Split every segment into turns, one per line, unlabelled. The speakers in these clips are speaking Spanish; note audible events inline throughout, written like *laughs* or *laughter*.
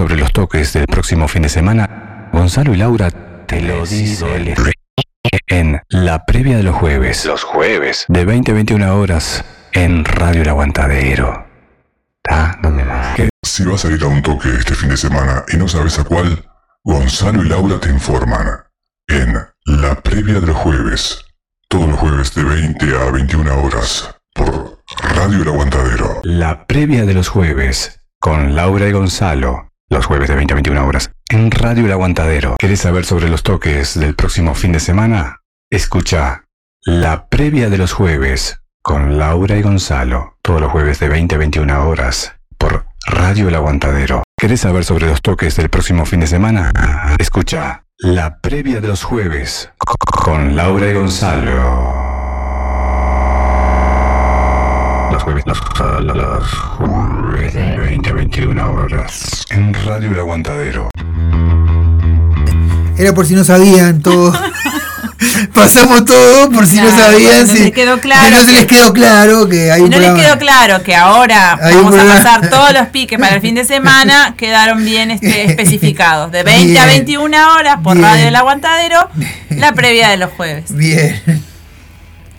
¿Querés información sobre los toques del próximo fin de semana? Gonzalo y Laura te lo dicen en la previa de los jueves.
Los jueves.
De 20 a 21 horas en Radio El Aguantadero. ¿Está? ¿Dónde más?
Si vas a ir a un toque este fin de semana y no sabes a cuál, Gonzalo y Laura te informan en la previa de los jueves. Todos los jueves de 20 a 21 horas por Radio El Aguantadero.
La previa de los jueves con Laura y Gonzalo. Los jueves de 20 a 21 horas en Radio El Aguantadero. ¿Querés saber sobre los toques del próximo fin de semana? Escucha La previa de los jueves con Laura y Gonzalo. Todos los jueves de 20 a 21 horas por Radio El Aguantadero. ¿Querés saber sobre los toques del próximo fin de semana? Escucha La previa de los jueves con Laura y Gonzalo. Los jueves, los, los jueves de 20 a 21 horas en Radio El Aguantadero.
Era por si no sabían todo. *laughs* Pasamos todo por si no sabían.
no
si,
les quedó claro
que no se les quedó claro que hay
Si
un
no les
programa-
quedó claro que ahora
Hay
vamos a pasar todos los piques para el fin de semana, *laughs* quedaron bien este, especificados. De 20 a
Bien.
21 horas por
Bien.
Radio El Aguantadero, la previa de los jueves.
Bien.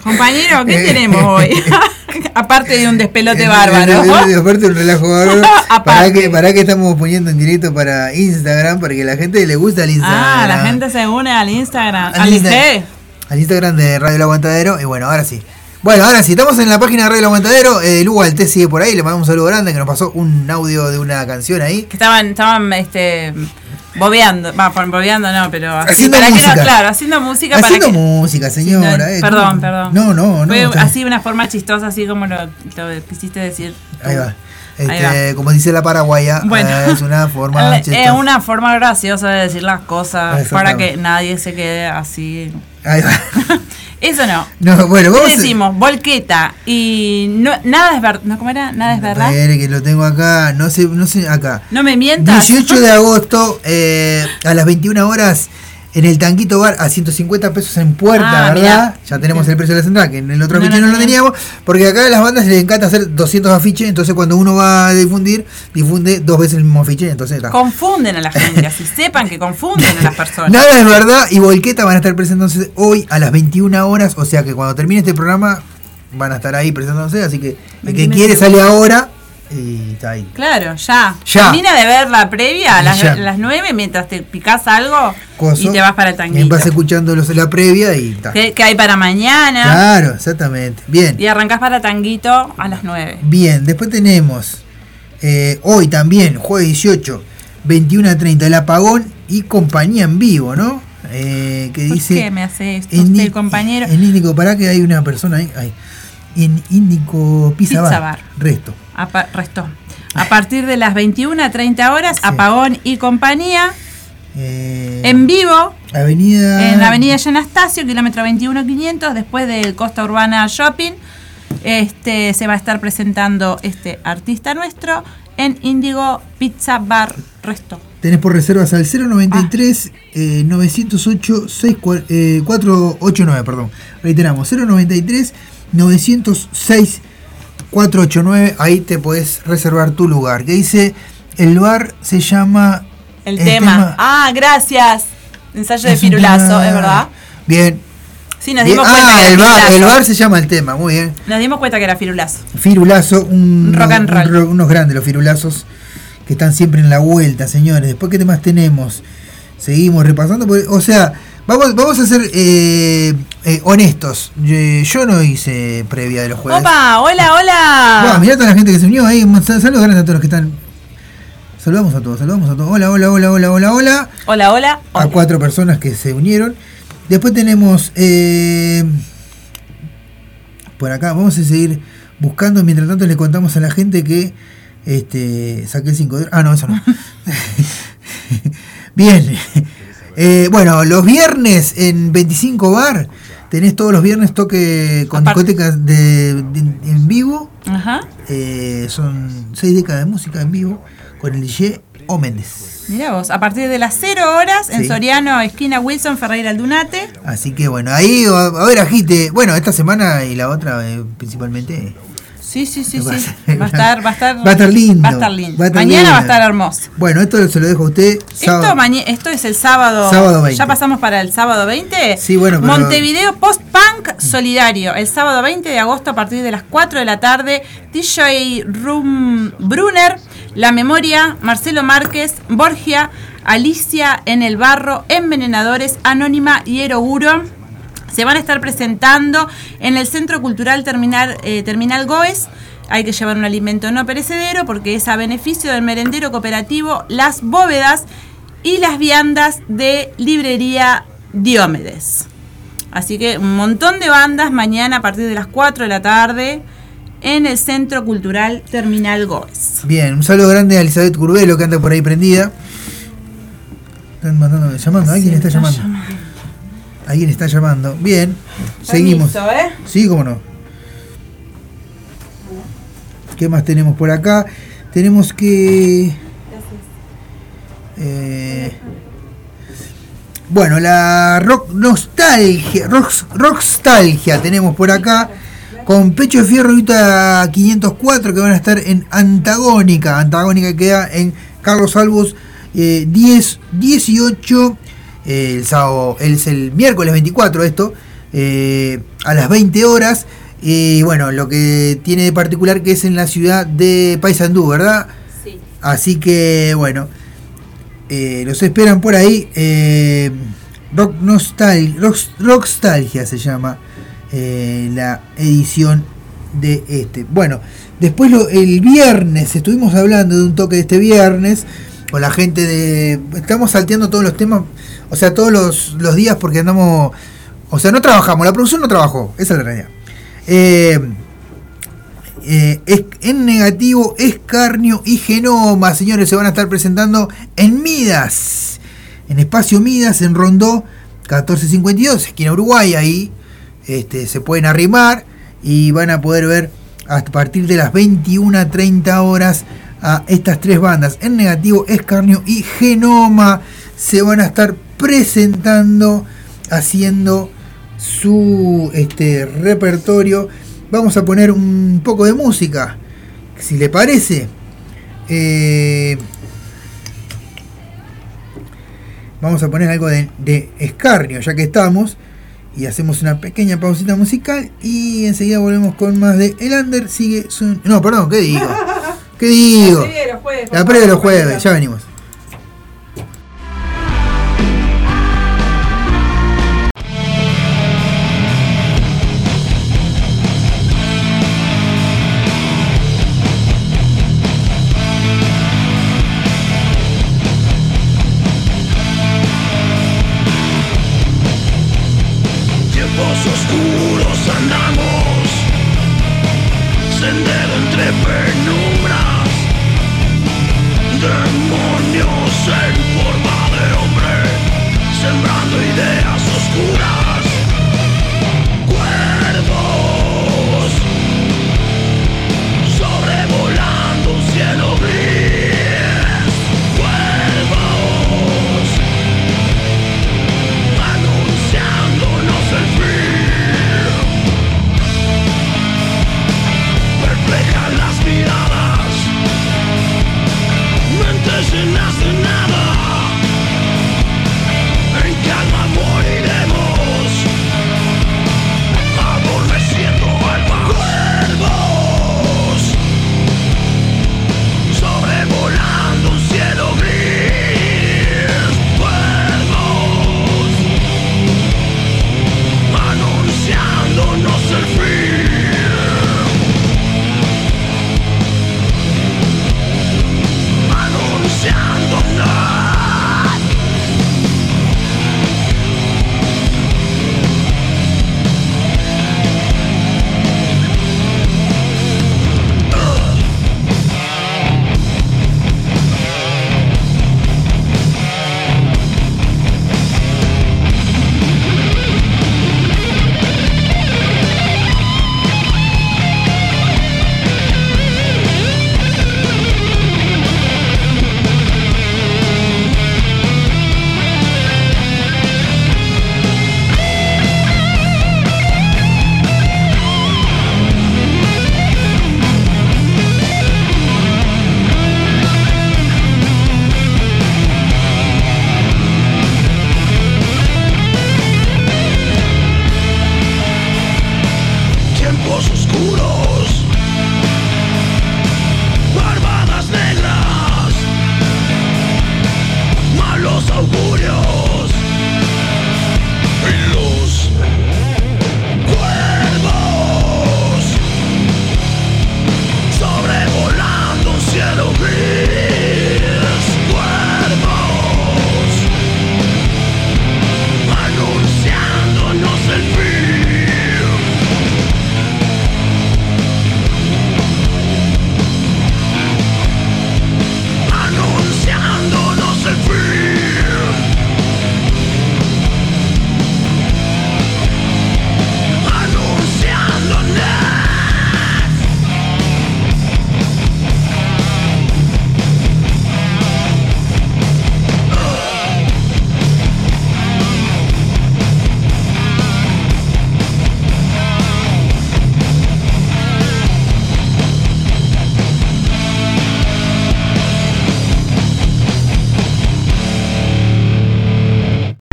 Compañero, ¿qué tenemos hoy? *laughs* Aparte de un despelote
Eh,
bárbaro.
eh, eh, Aparte un relajo bárbaro. *laughs* Para que, para que estamos poniendo en directo para Instagram, para que la gente le gusta el Instagram.
Ah, la gente se une al Instagram.
Al
Al
Insta-. Al Instagram de Radio El Aguantadero. Y bueno, ahora sí. Bueno, ahora sí, estamos en la página de Radio El Aguantadero. Eh, Lugo Alté sigue por ahí. Le mandamos un saludo grande que nos pasó un audio de una canción ahí.
Que estaban, estaban este, bobeando. Va, bobeando no, pero así,
Haciendo
para que
música.
no, claro, haciendo música
Haciendo
para que.
música, señora.
No,
eh,
perdón, perdón.
No, no, no.
Fue así una forma chistosa, así como lo, lo quisiste decir.
Ahí va. Este, como dice la paraguaya, *laughs*
Bueno.
eh, es una forma. *laughs*
es
chistosa.
una forma graciosa de decir las cosas para que nadie se quede así.
Ahí va. *laughs*
Eso no.
No, bueno, vamos
¿Qué
a-
decimos? Volqueta. Y no, nada es verdad. ¿No, ¿Cómo era? Nada es verdad.
Que lo tengo acá, no sé, no sé, acá.
No me mientas.
18 de agosto, eh, a las 21 horas, en el Tanquito Bar, a 150 pesos en puerta,
Ah,
¿verdad?
mirá.
Ya tenemos el precio de la central, que en el otro
No,
afiche
no
no, lo teníamos, porque acá a las bandas les encanta hacer 200 afiches, entonces cuando uno va a difundir, difunde dos veces el mismo afiche, entonces está.
Confunden a la gente. Así *laughs* sepan que confunden a las personas.
Nada es verdad, y Volqueta van a estar presentándose hoy a las 21 horas, o sea que cuando termine este programa van a estar ahí presentándose, así que el que
21
quiere sale ahora y está ahí.
Claro, ya.
Ya.
Termina de ver la previa a las, 9 mientras te picás algo
Coso,
y te vas para el
y
tanguito.
Vas escuchando los, la previa y está.
¿Qué, qué hay para mañana?
Claro, exactamente. Bien,
Y arrancás para tanguito a las 9.
bien. Después tenemos eh, hoy también, jueves 18, 21 a 30, el apagón y compañía en vivo, ¿no? Eh, que
¿Por
dice.
qué me hace esto
en
usted, compañero?
En Índico, para que hay una persona ahí. ahí. En Índico Pizza,
Pizza
Bar.
Bar.
Resto.
A pa- restó. A partir de las 21 a 30 horas,
Sí.
apagón y compañía
Eh,
en vivo
Avenida.
en la avenida Anastasio, kilómetro 21500, después del Costa Urbana Shopping. Este se va a estar presentando este artista nuestro en Indigo Pizza Bar Resto.
Tenés por reservas al 093 eh, 908 64, eh, 489, perdón. Reiteramos, 093 906 489. Ahí te podés reservar tu lugar. Que dice, el bar se llama...
El, tema. Ah, gracias. Ensayo de
es un
Firulazo,
tema-
es verdad.
Bien.
Sí, nos
Bien.
dimos cuenta
Ah,
que
el
era
bar,
Firulazo.
el bar se llama el tema, muy bien.
Nos dimos cuenta que era Firulazo.
Firulazo, un,
Rock and roll.
unos grandes los firulazos que están siempre en la vuelta, señores. Después, ¿qué temas tenemos? Seguimos repasando. porque, o sea, vamos, vamos a ser eh, eh, honestos. Yo, yo no hice previa de los jueves.
Opa, hola, hola.
mirá toda la gente que se unió ahí. Sal- Saludos grandes a todos los que están. Saludamos a todos, saludamos a todos. Hola, hola, hola, hola, hola, hola.
Hola, hola.
A cuatro personas que se unieron. Después tenemos eh, por acá, vamos a seguir buscando. Mientras tanto le contamos a la gente que este saqué el 5 de... Ah, no, eso no. *laughs* *laughs* Bien. Eh, bueno, los viernes en 25 Bar tenés todos los viernes toque con
Aparte-
discotecas de, de- en vivo.
Ajá.
Eh, son seis décadas de música en vivo con el DJ O Méndez.
Mira vos, a partir de las 0 horas en
Sí.
Soriano, esquina Wilson, Ferreira Aldunate.
Así que bueno, ahí a haber agite. Bueno, esta semana y la otra eh, principalmente
Sí, sí, sí, *laughs*
Va a
sí. Va a estar, va a estar, *laughs*
Va a estar lindo.
Va a estar lindo.
Va a estar
Mañana
lindo.
va a estar hermoso.
Bueno, esto se lo dejo a usted.
Esto, esto es el sábado.
Sábado 20.
Ya pasamos para el sábado 20.
Sí, bueno, pero-
Montevideo Post Punk Solidario. El sábado 20 de agosto a partir de las 4 de la tarde. DJ Room Brunner, La Memoria, Marcelo Márquez, Borgia, Alicia en el Barro, Envenenadores, Anónima y Eroguro. Se van a estar presentando en el Centro Cultural Terminal, eh, Terminal Goes. Hay que llevar un alimento no perecedero porque es a beneficio del merendero cooperativo Las Bóvedas y las viandas de librería Diomedes. Así que un montón de bandas mañana a partir de las 4 de la tarde en el Centro Cultural Terminal Goes.
Bien, un saludo grande a Elizabeth Curbelo que anda por ahí prendida. Están mandando, llamando, alguien está, llamando. Alguien está llamando. Bien, seguimos.
¿eh?
Sí, cómo no. ¿Qué más tenemos por acá? Tenemos que. Eh, bueno, la rock nostalgia, rock, rockstalgia tenemos por acá con Pecho de Fierro y Ruta 504 que van a estar en Antagónica. Antagónica queda en Carlos Albos eh, 10, 18, eh, el sábado, es el miércoles 24 esto, eh, a las 20 horas. Y bueno, lo que tiene de particular que es en la ciudad de Paysandú, ¿verdad?
Sí.
Así que bueno, eh, los esperan por ahí. Rock Nostal Rock, Rockstalgia se llama la edición de este. Bueno, después lo- el viernes estuvimos hablando de un toque de este viernes con la gente de. Estamos salteando todos los temas, o sea, todos los, los días porque andamos. O sea, no trabajamos, la producción no trabajó, esa es la realidad. Eh, eh, en negativo, escarnio y genoma, señores, se van a estar presentando en Midas, en Espacio Midas, en Rondó 1452, esquina Uruguay, ahí este, se pueden arrimar y van a poder ver a partir de las 21.30 horas a estas tres bandas, en negativo, escarnio y genoma, se van a estar haciendo su este, repertorio. Vamos a poner un poco de música, si le parece. Eh, vamos a poner algo de, de escarnio, ya que estamos. Y hacemos una pequeña pausita musical y enseguida volvemos con más de El Under. Sigue su... No, perdón, ¿qué digo? ¿Qué *laughs* digo? La previa de los jueves, ya venimos.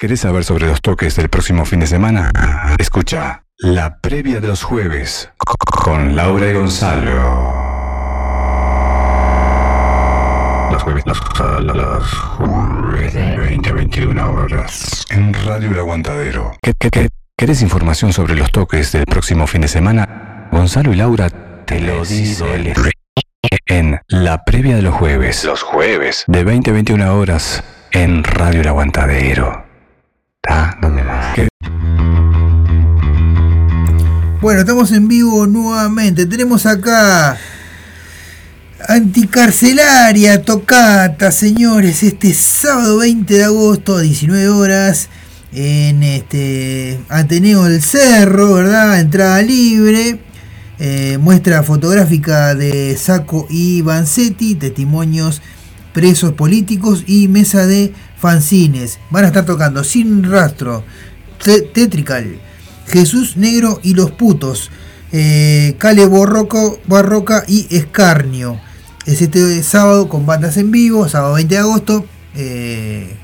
¿Querés saber sobre los toques del próximo fin de semana? Escucha la previa de los jueves con Laura y Gonzalo. Los jueves, los, los jueves de 20 a 21 horas en Radio El Aguantadero. ¿Qué, qué, qué? ¿Querés información sobre los toques del próximo fin de semana? Gonzalo y Laura te lo dicen en la previa de los jueves. Los jueves. De 20 a 21 horas en Radio El Aguantadero. ¿Qué?
Bueno, estamos en vivo nuevamente. Tenemos acá Anticarcelaria Tocata, señores, este sábado 20 de agosto a 19 horas en este Ateneo del Cerro, ¿verdad? Entrada libre. Eh, muestra fotográfica de Saco y Vanzetti, testimonios presos políticos y mesa de fanzines. Van a estar tocando Sin Rastro, Te- Tetrical, Jesús Negro y los Putos, eh, Cale Borroco, Barroca y Escarnio. Es este sábado con bandas en vivo, sábado 20 de agosto. eh,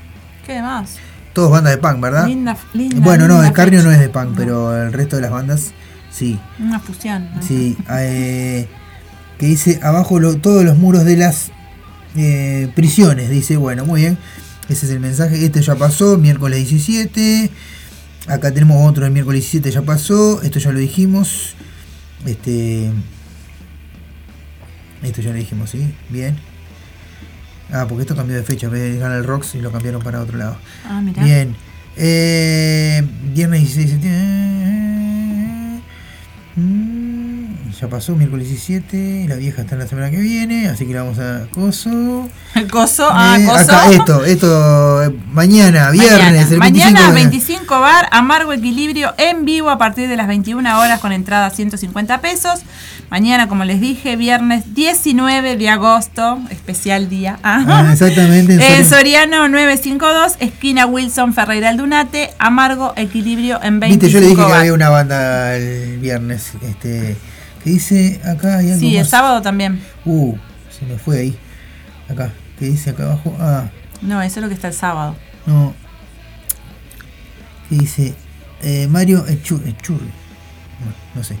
¿Qué más?
todos bandas de punk, ¿verdad?
Linda, linda.
bueno, no, Escarnio no es de punk, pero el resto de las bandas sí.
Una fusión. ¿no?
Sí, eh, que dice abajo lo- todos los muros de las eh, prisiones. Dice, bueno, muy bien. Ese es el mensaje. Este ya pasó, miércoles 17. Acá tenemos otro, el miércoles 17 ya pasó. Esto ya lo dijimos. Este. Esto ya lo dijimos, ¿sí? Bien. Ah, porque esto cambió de fecha. En vez de dejar el Rocks y lo cambiaron para otro lado.
Ah, mira.
Bien. Eh, viernes 16 de septiembre. Ya pasó, miércoles 17. La vieja está en la semana que viene. Así que la vamos a. Coso. *laughs*
Coso. Ah,
Eh,
coso.
acá, esto, esto. eh, Mañana, viernes,
Mañana,
el 25
Mañana
de-
25 bar, Amargo Equilibrio en vivo a partir de las 21 horas con entrada a 150 pesos. Mañana, como les dije, viernes 19 de agosto, especial día.
Ah, exactamente. *laughs* en Soriano.
Soriano 952, esquina Wilson Ferreira Aldunate, Amargo Equilibrio en 25
Viste, yo le dije que
bar.
había una banda el viernes. Este. Que dice acá hay algo
Sí, el
más.
sábado también.
Uh, se me fue ahí. Acá. ¿Qué dice acá abajo? Ah.
No, eso es lo que está el sábado.
No. ¿Qué dice? Eh, Mario Echurri. No, no sé.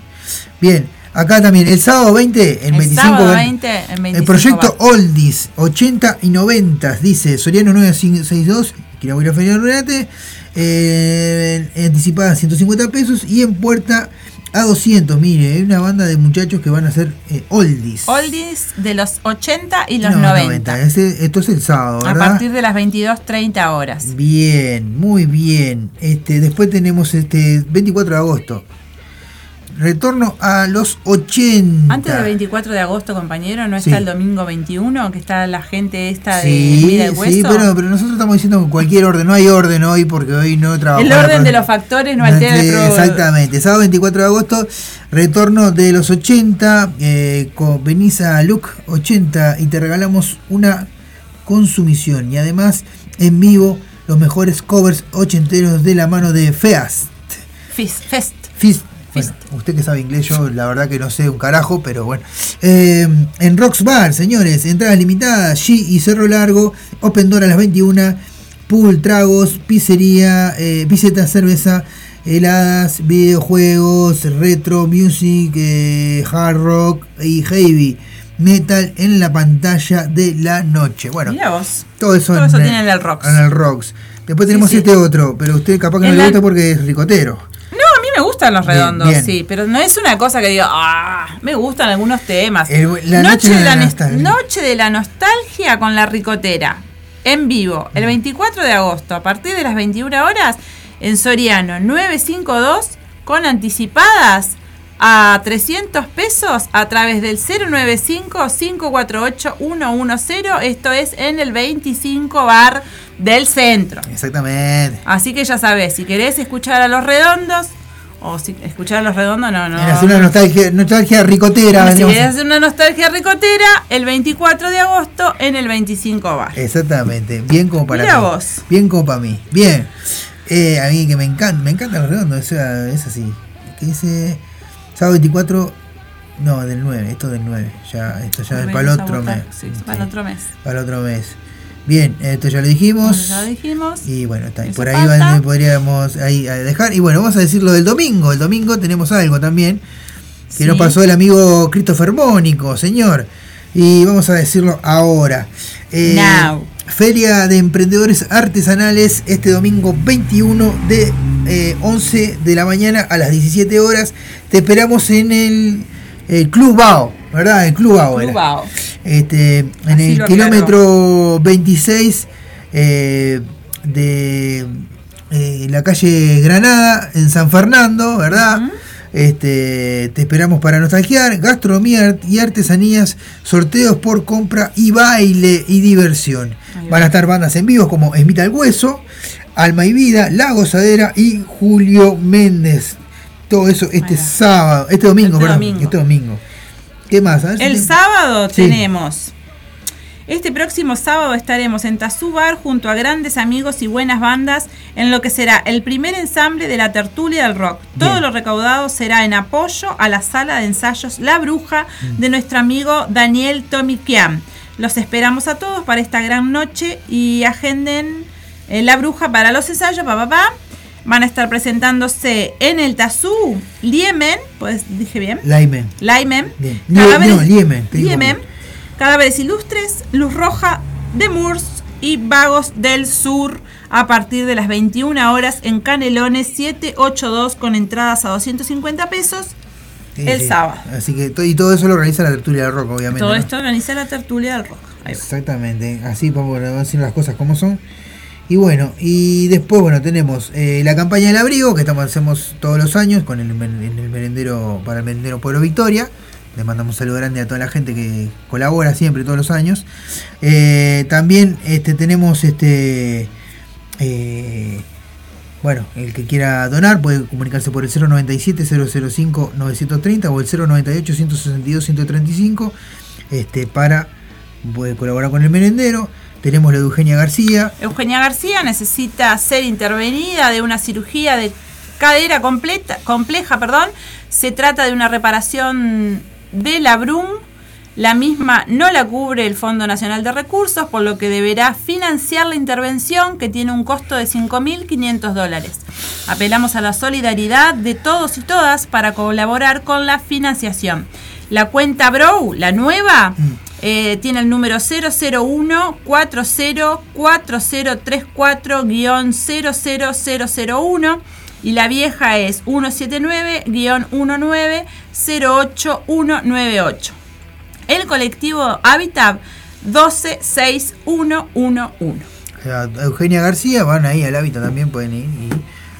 Bien, acá también, el sábado 20, el,
El
25.
sábado
ven-
20, el 25
el proyecto
bar.
Oldies, 80 y 90, dice Soriano 962, Quirabuela Feria Renate, eh, anticipada 150 pesos y en puerta a 200. Mire, hay una banda de muchachos que van a hacer eh, Oldies.
Oldies de los 80 y los
No,
90.
Ese- esto es el sábado,
A
¿verdad?
partir de las 22.30 horas.
Bien, muy bien. Este, después tenemos este 24 de agosto. Retorno a los 80.
Antes del 24 de agosto, compañero, ¿no está
Sí.
el domingo 21? Que está la gente esta de vida y hueso.
sí, pero, pero nosotros estamos diciendo con cualquier orden. No hay orden hoy porque hoy no trabajamos.
el orden de los factores no altera el pro-
Exactamente. Sábado 24 de agosto, retorno de los 80. Eh, con, venís a Look 80 y te regalamos una consumición. Y además, en vivo, los mejores covers ochenteros de la mano de Feast.
Fist, fest.
Fist. Bueno, usted que sabe inglés, yo la verdad que no sé un carajo, pero bueno. Eh, en Rocks Bar, señores, entradas limitadas, G y Cerro Largo, Open Door a las 21, pool, tragos, pizzería, eh, piseta, cerveza, heladas, videojuegos, retro, music, eh, hard rock y heavy metal en la pantalla de la noche. Bueno,
vos.
todo eso,
Todo eso
en,
tiene en el Rocks.
en el Rocks. Después tenemos
sí.
este otro, pero usted capaz que no
En
le
la-
gusta porque es ricotero.
Me gustan los redondos,
bien.
sí, pero no es una cosa que diga, ah, me gustan algunos temas.
El- la noche de la
nos-
nostalgia.
noche de la nostalgia con la ricotera, en vivo, el 24 de agosto, a partir de las 21 horas, en Soriano 952, con anticipadas a 300 pesos a través del 095-548-110. Esto es en el 25 bar del centro.
Exactamente.
Así que ya sabes, si querés escuchar a los redondos, o si escuchar los redondos, no, no.
Hacer una nostalgia, nostalgia ricotera.
Si hacer una nostalgia ricotera, el 24 de agosto en el 25 bar.
Exactamente. Bien como para
Mira
mí.
vos.
Bien como para mí. Bien. Eh, a mí que me encanta, me encanta el redondo, o sea, es así. Que dice sábado 24, no, del 9, esto del 9. Ya, esto ya es para el otro mes.
Sí, para el otro mes.
Para el otro mes. Bien, esto ya lo dijimos.
Ya lo dijimos.
Y bueno, está,
Eso
por ahí van- podríamos ahí, eh, dejar. Y bueno, vamos a decir lo del domingo. El domingo tenemos algo también que
Sí.
nos pasó el amigo Christopher Mónico, señor. Y vamos a decirlo ahora. Eh,
Now.
Feria de Emprendedores Artesanales este domingo 21 de eh, 11 de la mañana a las 17 horas. Te esperamos en el, el Club Bao, ¿verdad? El Club Bao. era.
Club Bao.
Este, en
Así
el kilómetro 26 eh, de eh, la calle Granada, en San Fernando, ¿verdad? Este, te esperamos para nostalgiar, gastronomía y artesanías, sorteos por compra y baile y diversión. Van a estar bandas en vivo como Esmita el Hueso, Alma y Vida, La Gozadera y Julio Méndez. Todo eso este sábado, este domingo,
Este
perdón,
domingo.
este domingo. ¿Qué más? Si
El
te-
sábado
Sí.
tenemos. Este próximo sábado estaremos en Tazú Bar junto a grandes amigos y buenas bandas en lo que será el primer ensamble de la tertulia del rock. Todo lo recaudado será en apoyo a la sala de ensayos La Bruja
Mm.
de nuestro amigo Daniel Tomiquian. Los esperamos a todos para esta gran noche y agenden eh, La Bruja para los ensayos, pa, pa, pa. Van a estar presentándose en el Tazú Liemen, pues dije bien.
Laimen.
Laimen,
Bien.
cadáveres,
No, Liemen,
Liemen, cadáveres ilustres, luz roja de Moors y vagos del sur a partir de las 21 horas en Canelones 782 con entradas a 250 pesos.
Sí,
El
sí.
sábado.
Así que y todo eso lo organiza la tertulia del rock, obviamente.
Todo
¿no?
esto organiza la tertulia del rock.
Exactamente, así vamos a decir las cosas como son. Y bueno, y después, bueno, tenemos eh, la campaña del abrigo que estamos, hacemos todos los años con el, el merendero, para el merendero Pueblo Victoria. Le mandamos un saludo grande a toda la gente que colabora siempre, todos los años. Eh, también este, tenemos este. eh, bueno, el que quiera donar puede comunicarse por el 097-005-930 o el 098-162-135 este, para puede colaborar con el merendero. Tenemos la de Eugenia García.
Eugenia García necesita ser intervenida de una cirugía de cadera completa, compleja. Perdón. Se trata de una reparación de la BRUM. La misma no la cubre el Fondo Nacional de Recursos, por lo que deberá financiar la intervención que tiene un costo de 5.500 dólares. Apelamos a la solidaridad de todos y todas para colaborar con la financiación. La cuenta Brow, la nueva, eh, tiene el número 001 40 4034-00001 y la vieja es 179-19 El colectivo Habitat 126111.
a Eugenia García, van ahí al hábitat también, pueden ir y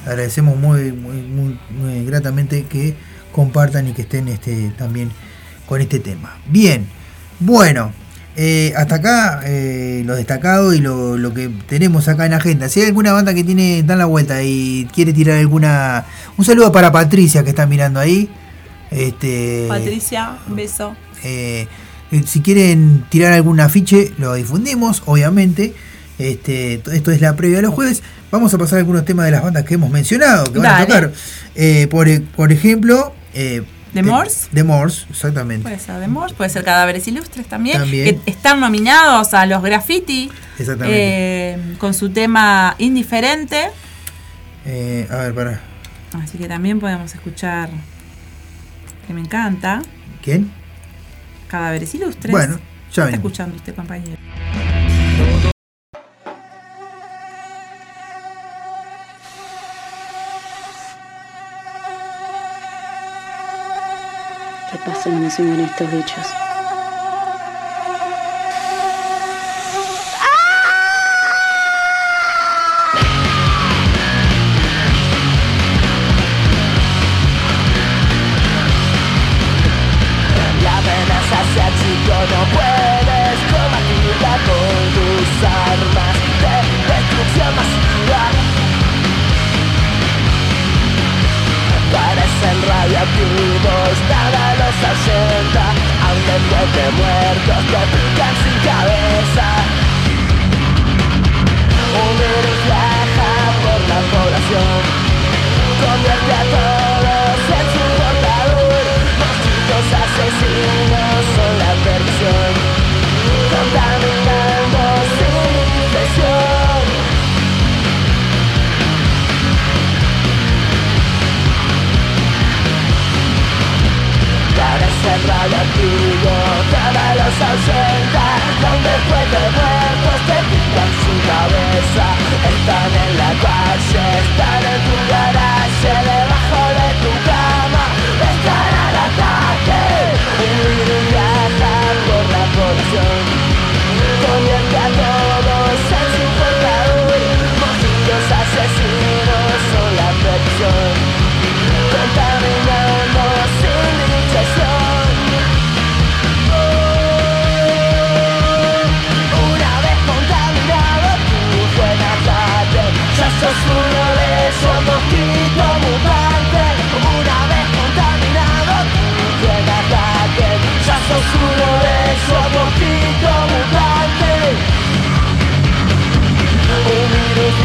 agradecemos muy, muy, muy, muy gratamente que compartan y que estén este, también con este tema. Bien, bueno, eh, hasta acá eh, lo destacado y lo, lo que tenemos acá en la agenda. Si hay alguna banda que tiene, da la vuelta y quiere tirar alguna... Un saludo para Patricia que está mirando ahí. Este,
Patricia, un beso.
eh, si quieren tirar algún afiche, lo difundimos, obviamente. Este, to- esto es la previa de los jueves. Vamos a pasar algunos temas de las bandas que hemos mencionado, que van a tocar. Eh, por, por ejemplo, eh,
¿The
te-
Moors?
The Moors, exactamente.
Puede ser de Morse, puede ser Cadáveres Ilustres también,
También.
que están nominados a los graffiti
Exactamente.
eh, con su tema indiferente.
Eh, a ver, para.
Así que también podemos escuchar, que me encanta,
¿Quién?
Cadáveres Ilustres.
Bueno, ya
Está escuchando usted, compañero.
¿Qué pasa mueren estos bichos?
60 a un de muertos que pican sin cabeza.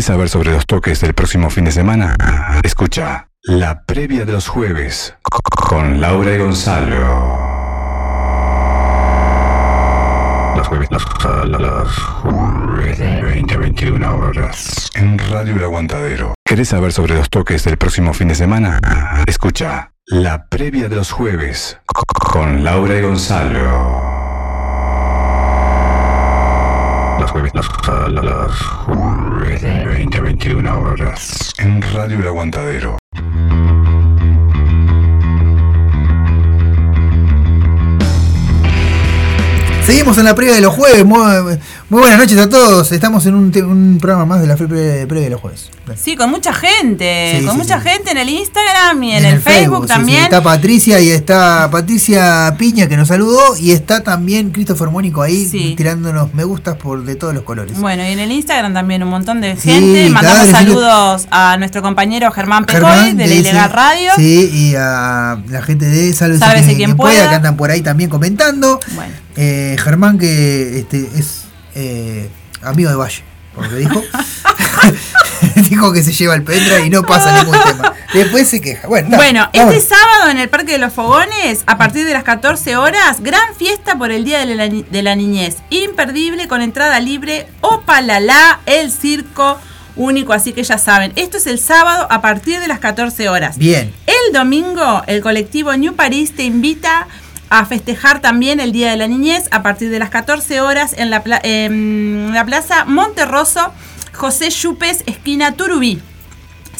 ¿Querés saber sobre los toques del próximo fin de semana? Escucha la previa de los jueves con Laura y Gonzalo. Los jueves, los, los jueves de 20 a 21 horas en Radio El Aguantadero. ¿Querés saber sobre los toques del próximo fin de semana? Escucha la previa de los jueves con Laura y Gonzalo. Los jueves, jueves de 20 a 21 horas en Radio El Aguantadero.
Seguimos en la previa de los jueves. Muy, muy buenas noches a todos. Estamos en un, programa más de la previa, de los jueves.
Sí, con mucha gente.
Sí,
con
sí,
mucha
sí.
gente en el Instagram y en, el, Facebook,
sí,
también.
Está Patricia y está Patricia Piña que nos saludó. Y está también Christopher Mónico ahí tirándonos me gustas por de todos los colores.
Bueno, y en el Instagram también un montón de gente. Mandamos
claro,
saludos a nuestro compañero Germán Pecoy
Germán,
de la Ilegal Radio.
Sí, y a la gente de Sálvese,
Sálvese
quien,
quien
quien pueda,
pueda.
que andan por ahí también comentando.
Bueno,
Eh, Germán, que este, es eh, amigo de Valle, por lo que dijo. *laughs* *laughs* dijo que se lleva el pendrive y no pasa ningún tema. Después se queja. Bueno,
Bueno,
vamos.
este sábado en el Parque de los Fogones, a partir de las 14 horas, gran fiesta por el Día de la, Ni- de la Niñez. Imperdible con entrada libre. Opalalá, el circo único, así que ya saben. Esto es el sábado a partir de las 14 horas.
Bien.
El domingo, el colectivo New París te invita a festejar también el Día de la Niñez a partir de las 14 horas en la, pla- en la Plaza Monterroso, José Chupes, esquina Turubí.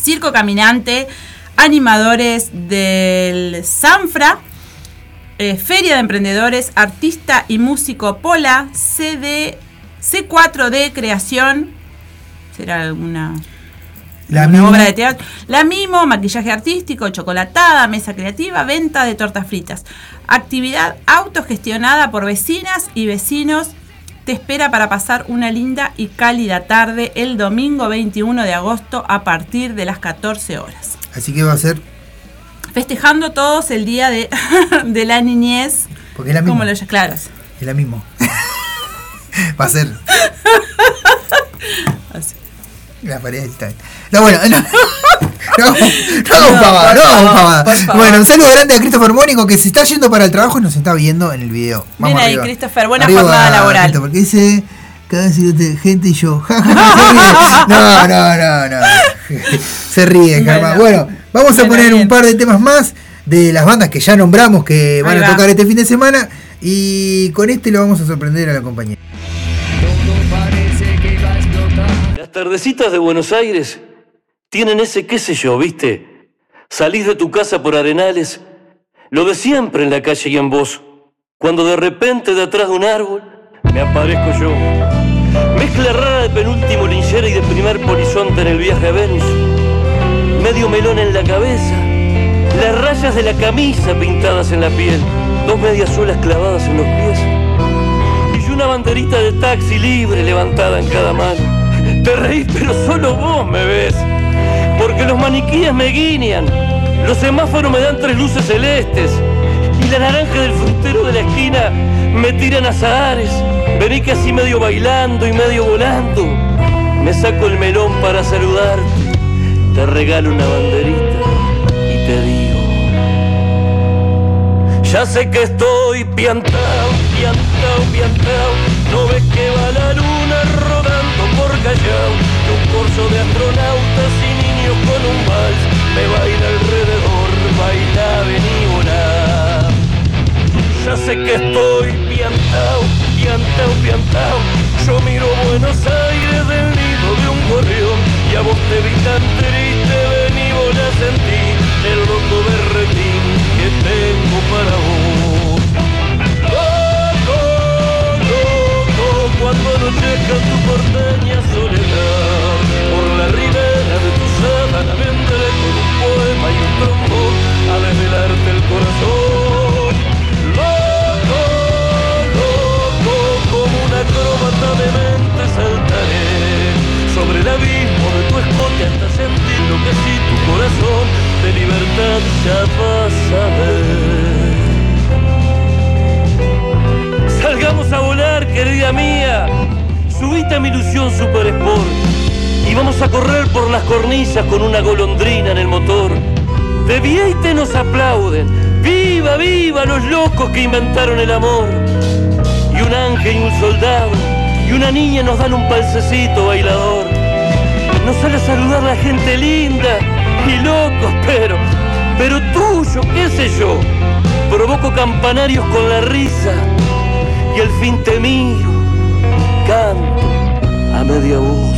Circo Caminante, animadores del Sanfra, eh, Feria de Emprendedores, artista y músico Pola, CD, C4D Creación, será alguna
La misma-
obra de teatro. La mimo, maquillaje artístico, chocolatada, mesa creativa, venta de tortas fritas. Actividad autogestionada por vecinas y vecinos. Te espera para pasar una linda y cálida tarde el domingo 21 de agosto a partir de las 14 horas.
Así que va a ser.
Festejando todos el día de, *laughs* de la niñez.
Porque es la misma.
Como lo claro.
Es la misma. *laughs* va a ser. *laughs*
Así.
La pared está. No, bueno, *laughs* no. No, no,
No,
pavada, no pavada. Bueno, un saludo grande a Christopher Mónico que se está yendo para el trabajo y nos está viendo en el video.
Bien ahí,
arriba.
Christopher, buena
Arriba,
jornada laboral.
Porque dice, cada vez gente y yo. *laughs* *laughs* no, no, no, no. Se ríe, Germán. Bueno, vamos a poner un par de temas más de las bandas que ya nombramos que van
Ahí
a tocar este fin de semana. Y con este lo vamos a sorprender a la compañía.
Las tardecitas de Buenos Aires tienen ese qué sé yo, ¿viste? Salís de tu casa por arenales, lo de siempre en la calle y en vos, cuando de repente de atrás de un árbol me aparezco yo. Mezcla rara de penúltimo linchera y de primer polizonte en el viaje a Venus. Medio melón en la cabeza, las rayas de la camisa pintadas en la piel, dos medias suelas clavadas en los pies y una banderita de taxi libre levantada en cada mano. Te reís, pero solo vos me ves, porque los maniquíes me guiñan, los semáforos me dan tres luces celestes y la naranja del frutero de la esquina me tiran azahares. Vení casi medio bailando y medio volando. Me saco el melón para saludarte, te regalo una banderita y te digo. Ya sé que estoy piantao, piantao, piantao. No ves que va la luna Callao. Que un corso de astronautas y niños con un vals me baila alrededor. Baila, vení, volá. Ya sé que estoy piantao, piantao, piantao. Yo miro Buenos Aires del nido de un gorrión y a vos te vi tan triste, vení, volá, sentí el roto berretín que tengo para vos. Cuando anochezca tu porteña soledad, por la ribera de tu sábana con una golondrina en el motor. De Vieite nos aplauden, viva, viva los locos que inventaron el amor. Y un ángel y un soldado y una niña nos dan un palcecito bailador. Nos sale a saludar la gente linda y locos, pero, pero tuyo, qué sé yo. Provoco campanarios con la risa y al fin te miro, canto a media voz.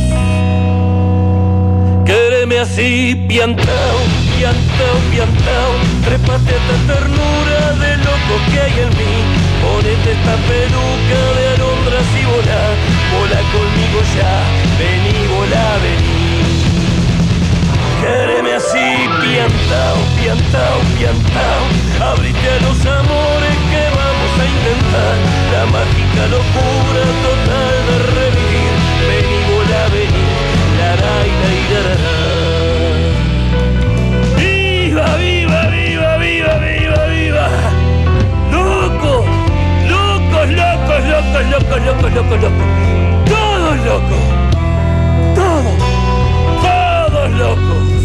Así, piantao, piantao, piantao, trépate a esta ternura de loco que hay en mí. Ponete esta peluca de alondras y volá, volá conmigo ya, vení, volá, vení. Quéreme así, piantao, piantao, piantao, abrite a los amores que vamos a intentar, la mágica locura total de revivir, vení, volá, vení, la, la, la, Viva, viva, viva, viva, viva, viva. Loco, locos, locos, locos, locos, locos, locos, locos. Todos locos. Todos. Todos locos.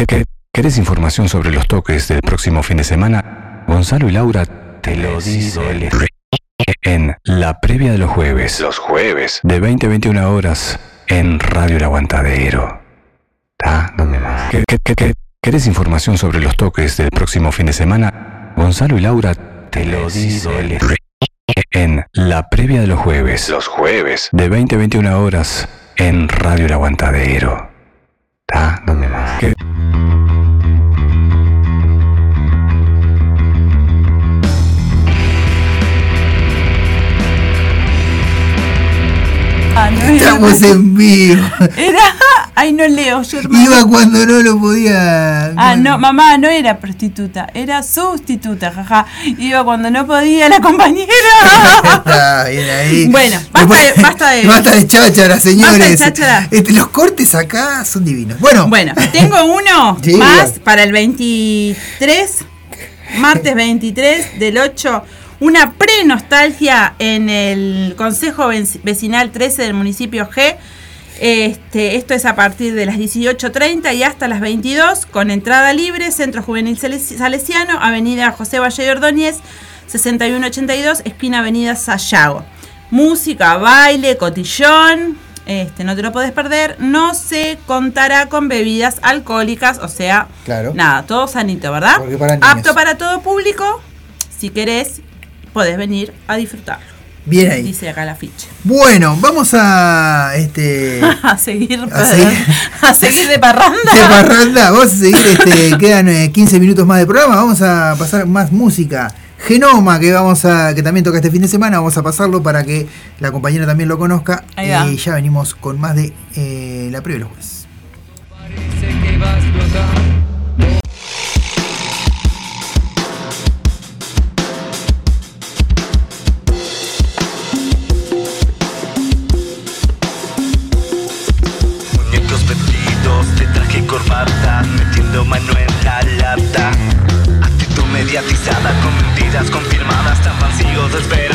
¿Qué- qué- qué- ¿Querés información sobre los toques del próximo fin de semana? Gonzalo y Laura te lo dicen en la previa de los jueves. Los jueves. De 20 a 21 horas en Radio El Aguantadero. ¿Tá? ¿Dónde más? ¿Qué- qué- qué- qué- ¿Querés información sobre los toques del próximo fin de semana? Gonzalo y Laura te lo dicen en la previa de los jueves. Los jueves. De 20 a 21 horas en Radio El Aguantadero. ¿Tá? ¿Dónde más? ¿Qué-
Ah,
Estamos en vivo.
era- Ay, no leo, yo hermano.
Iba cuando no lo podía.
Ah, no, mamá no era prostituta, era sustituta, jaja. Iba cuando no podía la compañera.
Está bien ahí.
Bueno, basta de-
Después-
basta de-
Basta de cháchara, señores.
cháchara.
Este, los cortes acá son divinos. Bueno,
Bueno, tengo uno *laughs*
Sí,
más para el 23, martes 23 del 8. Una pre-nostalgia en el Consejo Vecinal 13 del municipio G. Este, esto es a partir de las 18.30 y hasta las 22 con entrada libre, Centro Juvenil Sales- Salesiano, Avenida José Valle de Ordóñez, 6182, esquina Avenida Sayago. Música, baile, cotillón, este, no te lo podés perder. No se contará con bebidas alcohólicas, o sea,
Claro.
nada, todo sanito, ¿verdad?
Para.
Apto para todo público, si querés, podés venir a disfrutarlo.
Bien ahí.
Dice acá la ficha.
Bueno, vamos a este *laughs*
a seguir,
A seguir.
a seguir de parranda.
de parranda. Vamos a seguir, este, *laughs* quedan eh, 15 minutos más de programa. Vamos a pasar más música. Genoma, que vamos a, que también toca este fin de semana, vamos a pasarlo para que la compañera también lo conozca.
Ahí va.
Y ya venimos con más de eh, la previa de los jueves.
Tan vacíos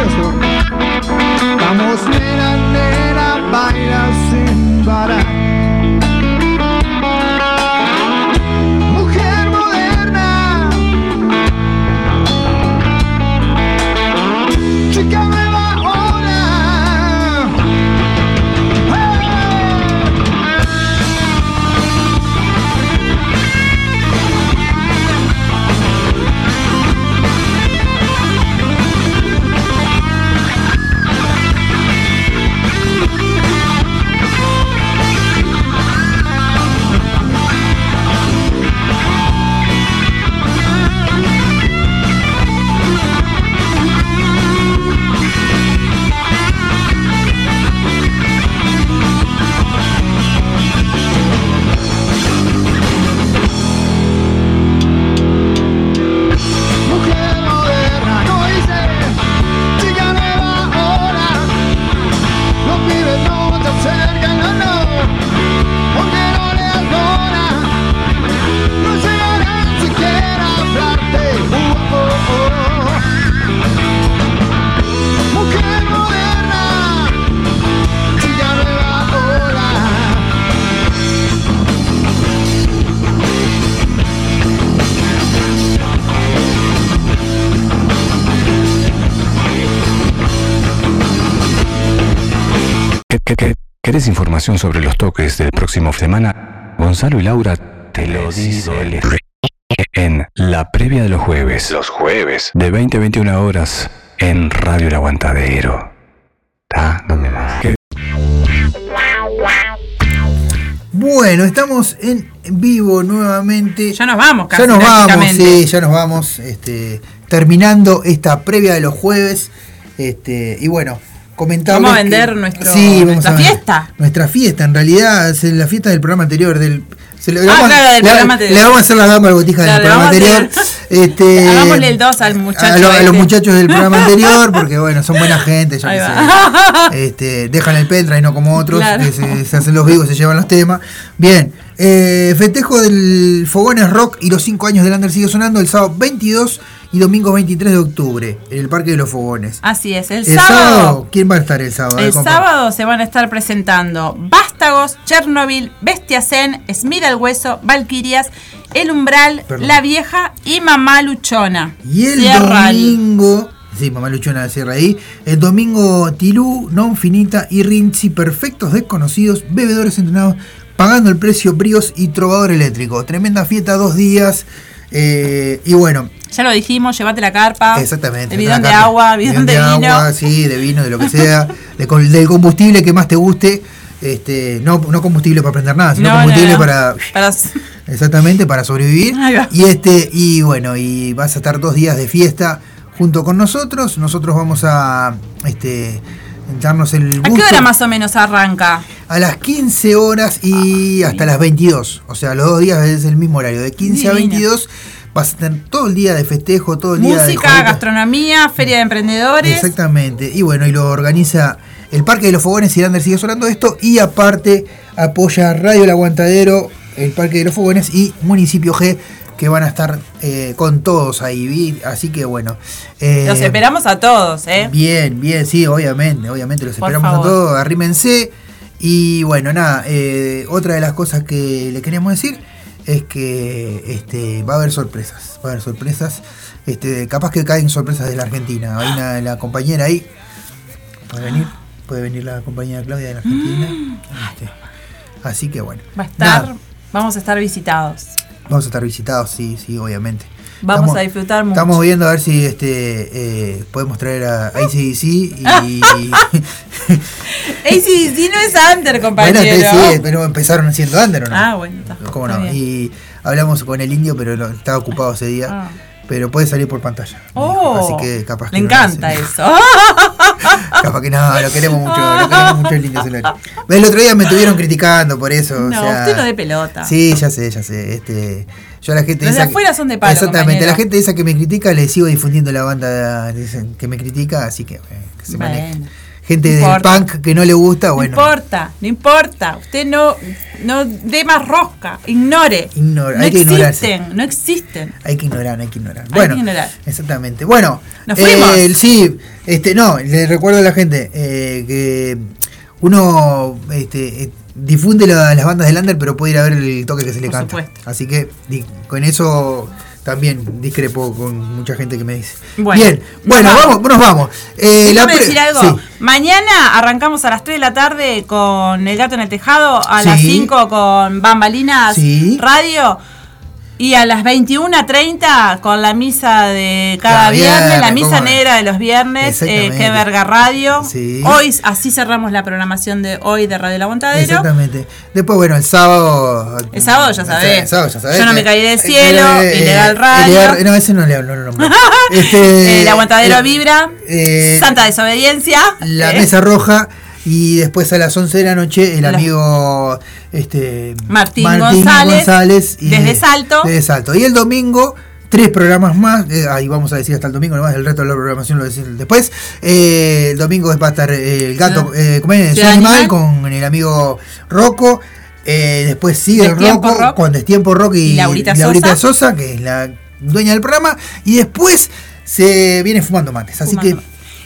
precioso. Información sobre los toques del próximo semana? Gonzalo y Laura te lo dicen en la previa de los jueves. Los jueves. De 20 a 21 horas en Radio El Aguantadero. ¿Está? ¿Dónde más? ¿Qué?
Bueno, estamos en vivo nuevamente.
Ya nos vamos, casi
Ya nos vamos, sí, ya nos vamos. Este, terminando esta previa de los jueves. Este, y bueno, comentarles
Vamos a
que-
vender nuestro-
sí,
nuestra
a
fiesta.
Nuestra fiesta, en realidad, es la fiesta del programa anterior. Del, se le,
Ah,
vamos,
claro, del
le-
programa anterior.
le vamos a hacer la dama botija
Claro,
del programa anterior. Este,
Hagámosle el 2 al muchacho.
a, lo- a los
este.
muchachos del programa *laughs* anterior, porque bueno, son buena gente, yo
va.
sé. *laughs* Este, dejan el pendrive, no como otros,
Claro.
que se, se hacen los vivos, se llevan los temas. Bien, eh, festejo del Fogones Rock y los 5 años del Under sigue sonando el sábado 22 y domingo 23 de octubre en el Parque de los Fogones.
Así es, el,
El
sábado.
sábado, ¿quién va a estar el sábado?
El sábado se van a estar presentando Vástagos, Chernobyl, Bestia Zen, Smith el Hueso, Valquirias, El Umbral,
Perdón.
La Vieja y Mamá Luchona.
Y el
Cierra el-
domingo, sí, mamá Luchona cierra ahí. El domingo Tilú, Non Finita y Rinzi, perfectos desconocidos, bebedores entrenados, pagando el precio Bríos y Trovador Eléctrico. Tremenda fiesta, dos días. eh, y bueno,
Ya lo dijimos, llévate la carpa.
exactamente.
El bidón de agua, bidón de, vino.
agua, sí, de vino, de lo que sea. de del combustible que más te guste. Este, no, no combustible para prender nada, sino
No,
combustible
no.
para
Para-
Exactamente, para sobrevivir. Y este, y bueno, y vas a estar dos días de fiesta junto con nosotros. Nosotros vamos a este darnos el
¿A qué hora más o menos arranca?
a las 15 horas y hasta las 22. O sea, los dos días es el mismo horario, de 15 a
Divino.
22. Vas a tener todo el día de festejo, todo el día de
Música, gastronomía, feria de emprendedores.
Exactamente. Y bueno, y lo organiza el Parque de los Fogones y Lander sigue sonando esto. Y aparte apoya Radio El Aguantadero, el Parque de los Fogones y Municipio G, que van a estar eh, con todos ahí. Así que bueno. eh,
Los esperamos a todos, ¿eh?
Bien, bien, sí, obviamente, obviamente los
Por
esperamos a todos, arrímense. Y bueno, nada, eh, otra de las cosas que le queríamos decir es que este, va a haber sorpresas, va a haber sorpresas. Este, capaz que caen sorpresas de la Argentina. Hay una la compañera ahí. ¿Puede venir? Puede venir la compañera Claudia de la Argentina. Este, así que bueno.
Va a estar,
nada,
vamos a estar visitados.
vamos a estar visitados, sí, sí, obviamente.
Vamos
Estamos-
a disfrutar mucho.
Estamos viendo a ver si este eh, podemos traer a *laughs* ACDC y. *laughs*
ACDC no es under,
bueno,
compañero.
sí, pero empezaron siendo under, ¿o no?
Ah, bueno, está.
¿Cómo no?
bien.
Y hablamos con el indio, pero estaba ocupado ese día.
Ah.
Pero puede salir por pantalla.
Oh,
así que capaz que
le
no
encanta eso. *laughs*
Capaz que no, lo queremos mucho, lo queremos mucho el indio Solari. El otro día me estuvieron criticando por eso. o
No,
sea,
usted no de pelota.
Sí, ya sé, ya sé. Este, yo a la gente
Los de afuera son de palo,
Exactamente,
compañero.
la gente esa que me critica le sigo difundiendo la banda que me critica, así que, eh, que se
Bueno,
maneje. Gente
no
del punk que no le gusta,
No
bueno.
importa, no importa. Usted no, no dé más rosca, ignore.
Ignora-
no
hay que ignorarse.
existen, no existen.
Hay que ignorar, hay que ignorar.
Hay
bueno,
que ignorar.
exactamente. Bueno,
Nos fuimos.
eh, sí, este, no, le recuerdo a la gente eh, que uno este, eh, difunde la- las bandas del under, pero puede ir a ver el toque que se le
Por
canta.
supuesto.
Así que con eso también discrepo con mucha gente que me dice.
Bueno,
Bien,
nos
bueno,
vamos.
vamos, nos vamos. Eh,
decir algo.
sí.
Mañana arrancamos a las 3 de la tarde con El Gato en el Tejado, a
Sí.
las 5 con Bambalinas
Sí.
Radio y a las 21.30 con la misa de cada viernes, la
viernes,
misa
¿cómo no?
negra de los viernes, eh, que verga radio.
Sí.
Hoy, así cerramos la programación de hoy de Radio La Montadero.
Exactamente. Después, bueno, el sábado.
El sábado ya sabés.
El sábado ya sabés.
Yo no me caí del cielo, Ilegal Radio.
Ilegal- no, ese no le hablo, no lo nombro. *laughs* Este,
El aguantadero
eh,
vibra.
eh,
Santa desobediencia.
La
eh,
mesa roja. Y después a las 11 de la noche el amigo este,
Martín González,
y-
desde Salto.
Desde Salto. Y el domingo, tres programas más. eh, ahí vamos a decir hasta el domingo nomás, el resto de la programación lo decimos después. Eh, el domingo va a estar eh, el gato, eh,
Ciudad
Animal, con el amigo Rocco. Después sigue el Rocco
Rock.
con Destiempo Rock y,
Y Laurita
Laurita
Sosa.
Sosa, que es la dueña del programa. Y después se viene fumando mates. Así
Fumando.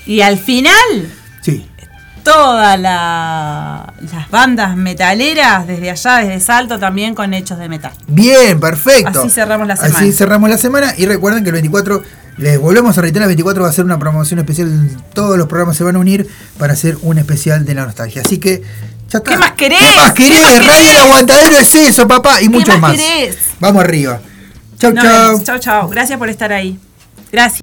que,
Y al final,
sí.
Todas la- las bandas metaleras desde allá, desde Salto, también con hechos de metal.
Bien, perfecto.
Así cerramos la semana.
Así cerramos la semana. Y recuerden que el 24, les volvemos a reiterar, el 24 va a ser una promoción especial. Todos los programas se van a unir para hacer un especial de la nostalgia. Así que Ya está.
¿Qué más querés?
¿Qué más querés?
¿Qué más
Radio? El Aguantadero es eso, papá. Y mucho
más
más.
querés?
Vamos arriba. Chau,
Nos
chau.
Chau, chau. Gracias por estar ahí. Gracias.